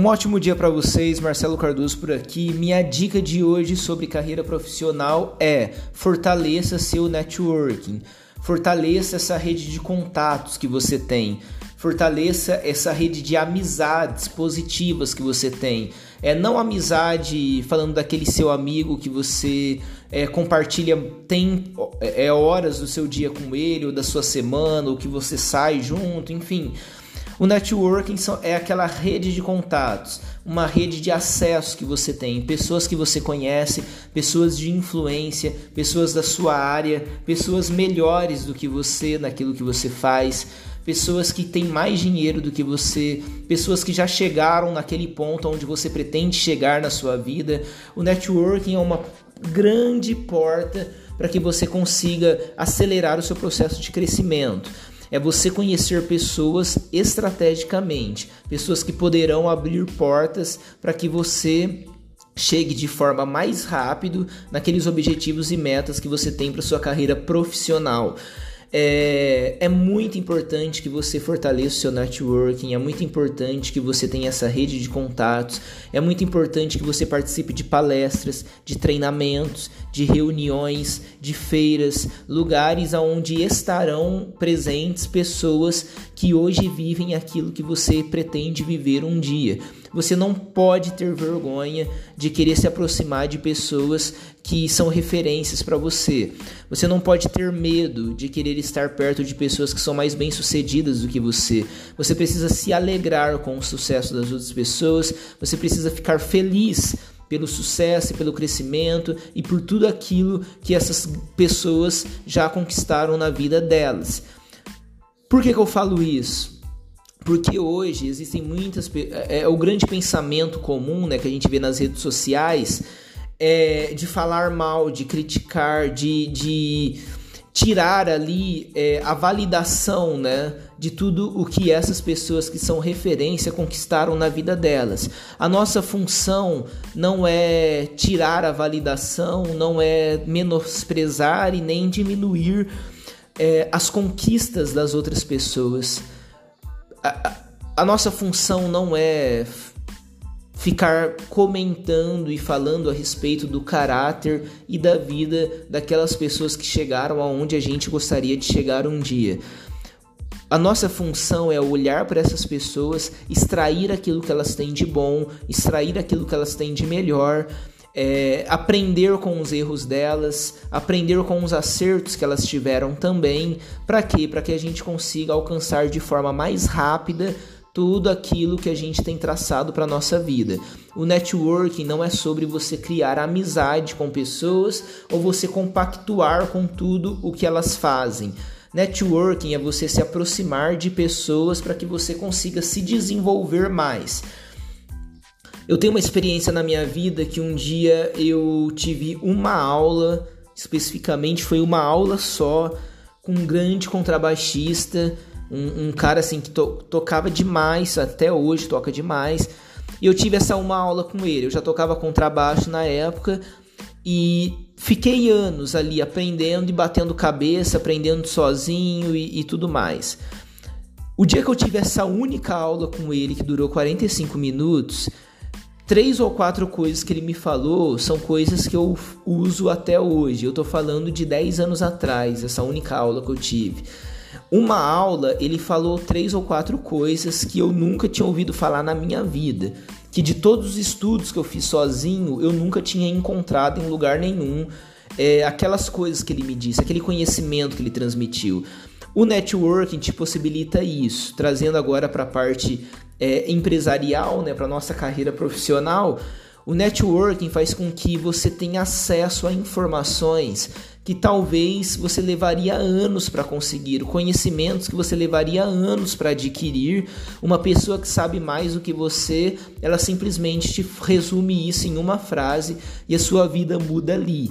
Um ótimo dia para vocês, Marcelo Cardoso por aqui. Minha dica de hoje sobre carreira profissional é: fortaleça seu networking. Fortaleça essa rede de contatos que você tem. Fortaleça essa rede de amizades positivas que você tem. É não amizade falando daquele seu amigo que você é, compartilha tem é, horas do seu dia com ele ou da sua semana ou que você sai junto, enfim. O networking é aquela rede de contatos, uma rede de acesso que você tem, pessoas que você conhece, pessoas de influência, pessoas da sua área, pessoas melhores do que você naquilo que você faz, pessoas que têm mais dinheiro do que você, pessoas que já chegaram naquele ponto onde você pretende chegar na sua vida. O networking é uma grande porta para que você consiga acelerar o seu processo de crescimento é você conhecer pessoas estrategicamente, pessoas que poderão abrir portas para que você chegue de forma mais rápido naqueles objetivos e metas que você tem para sua carreira profissional. É, é muito importante que você fortaleça o seu networking, é muito importante que você tenha essa rede de contatos, é muito importante que você participe de palestras, de treinamentos, de reuniões, de feiras, lugares onde estarão presentes pessoas que hoje vivem aquilo que você pretende viver um dia. Você não pode ter vergonha de querer se aproximar de pessoas que são referências para você. Você não pode ter medo de querer estar perto de pessoas que são mais bem-sucedidas do que você. Você precisa se alegrar com o sucesso das outras pessoas, você precisa ficar feliz pelo sucesso pelo crescimento e por tudo aquilo que essas pessoas já conquistaram na vida delas. Por que, que eu falo isso? Porque hoje existem muitas. É, é, o grande pensamento comum né, que a gente vê nas redes sociais é de falar mal, de criticar, de, de tirar ali é, a validação né, de tudo o que essas pessoas que são referência conquistaram na vida delas. A nossa função não é tirar a validação, não é menosprezar e nem diminuir é, as conquistas das outras pessoas a, a nossa função não é ficar comentando e falando a respeito do caráter e da vida daquelas pessoas que chegaram aonde a gente gostaria de chegar um dia. A nossa função é olhar para essas pessoas, extrair aquilo que elas têm de bom, extrair aquilo que elas têm de melhor, é, aprender com os erros delas, aprender com os acertos que elas tiveram também. Para quê? Para que a gente consiga alcançar de forma mais rápida tudo aquilo que a gente tem traçado para nossa vida. O networking não é sobre você criar amizade com pessoas ou você compactuar com tudo o que elas fazem. Networking é você se aproximar de pessoas para que você consiga se desenvolver mais. Eu tenho uma experiência na minha vida que um dia eu tive uma aula, especificamente foi uma aula só, com um grande contrabaixista, um, um cara assim que to tocava demais, até hoje toca demais. E eu tive essa uma aula com ele. Eu já tocava contrabaixo na época e fiquei anos ali aprendendo e batendo cabeça, aprendendo sozinho e, e tudo mais. O dia que eu tive essa única aula com ele, que durou 45 minutos, três ou quatro coisas que ele me falou são coisas que eu uso até hoje. Eu tô falando de 10 anos atrás, essa única aula que eu tive. Uma aula, ele falou três ou quatro coisas que eu nunca tinha ouvido falar na minha vida. Que de todos os estudos que eu fiz sozinho, eu nunca tinha encontrado em lugar nenhum é, aquelas coisas que ele me disse, aquele conhecimento que ele transmitiu. O networking te possibilita isso, trazendo agora para a parte é, empresarial, né, para nossa carreira profissional. O networking faz com que você tenha acesso a informações que talvez você levaria anos para conseguir, conhecimentos que você levaria anos para adquirir. Uma pessoa que sabe mais do que você, ela simplesmente te resume isso em uma frase e a sua vida muda ali.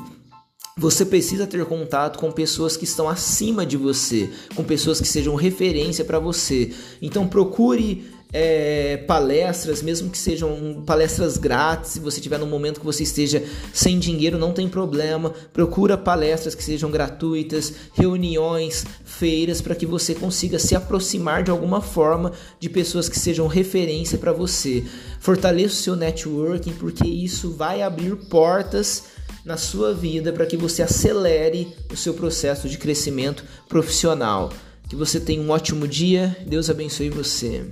Você precisa ter contato com pessoas que estão acima de você, com pessoas que sejam referência para você. Então procure é, palestras, mesmo que sejam palestras grátis, se você tiver num momento que você esteja sem dinheiro, não tem problema. Procura palestras que sejam gratuitas, reuniões, feiras, para que você consiga se aproximar de alguma forma de pessoas que sejam referência para você. Fortaleça o seu networking, porque isso vai abrir portas na sua vida para que você acelere o seu processo de crescimento profissional. Que você tenha um ótimo dia, Deus abençoe você.